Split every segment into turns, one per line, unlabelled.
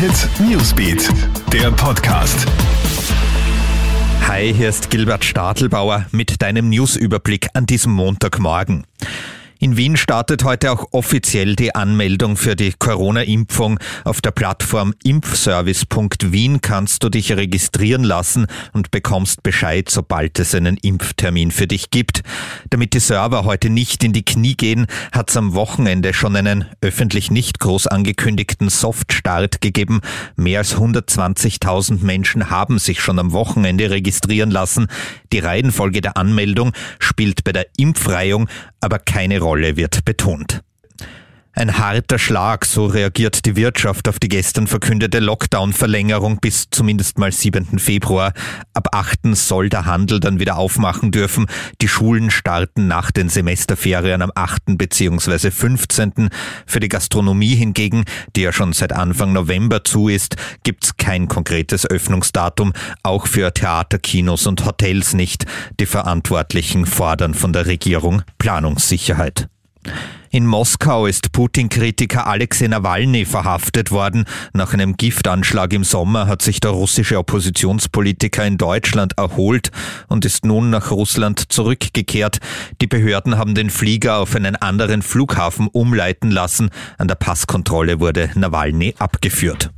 Hit Newsbeat, der Podcast.
Hi, hier ist Gilbert Stadelbauer mit deinem Newsüberblick an diesem Montagmorgen. In Wien startet heute auch offiziell die Anmeldung für die Corona-Impfung. Auf der Plattform impfservice.wien kannst du dich registrieren lassen und bekommst Bescheid, sobald es einen Impftermin für dich gibt. Damit die Server heute nicht in die Knie gehen, hat es am Wochenende schon einen öffentlich nicht groß angekündigten Softstart gegeben. Mehr als 120.000 Menschen haben sich schon am Wochenende registrieren lassen. Die Reihenfolge der Anmeldung spielt bei der Impfreihung aber keine Rolle, wird betont. Ein harter Schlag, so reagiert die Wirtschaft auf die gestern verkündete Lockdown-Verlängerung bis zumindest mal 7. Februar. Ab 8. soll der Handel dann wieder aufmachen dürfen. Die Schulen starten nach den Semesterferien am 8. bzw. 15. Für die Gastronomie hingegen, die ja schon seit Anfang November zu ist, gibt's kein konkretes Öffnungsdatum, auch für Theater, Kinos und Hotels nicht. Die Verantwortlichen fordern von der Regierung Planungssicherheit. In Moskau ist Putin-Kritiker Alexei Nawalny verhaftet worden. Nach einem Giftanschlag im Sommer hat sich der russische Oppositionspolitiker in Deutschland erholt und ist nun nach Russland zurückgekehrt. Die Behörden haben den Flieger auf einen anderen Flughafen umleiten lassen. An der Passkontrolle wurde Nawalny abgeführt.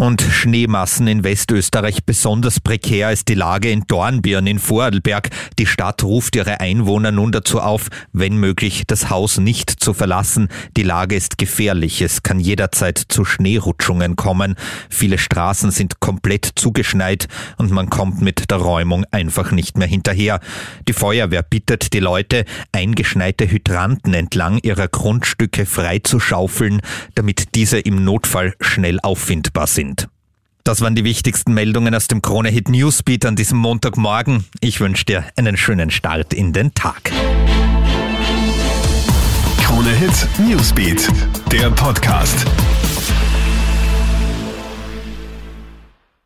Und Schneemassen in Westösterreich besonders prekär ist die Lage in Dornbirn in Vorarlberg. Die Stadt ruft ihre Einwohner nun dazu auf, wenn möglich das Haus nicht zu verlassen. Die Lage ist gefährlich. Es kann jederzeit zu Schneerutschungen kommen. Viele Straßen sind komplett zugeschneit und man kommt mit der Räumung einfach nicht mehr hinterher. Die Feuerwehr bittet die Leute, eingeschneite Hydranten entlang ihrer Grundstücke freizuschaufeln, damit diese im Notfall schnell auffindbar sind sind. Das waren die wichtigsten Meldungen aus dem Krone Hit Newsbeat an diesem Montagmorgen. Ich wünsche dir einen schönen Start in den Tag.
Krone Hit Newsbeat, der Podcast.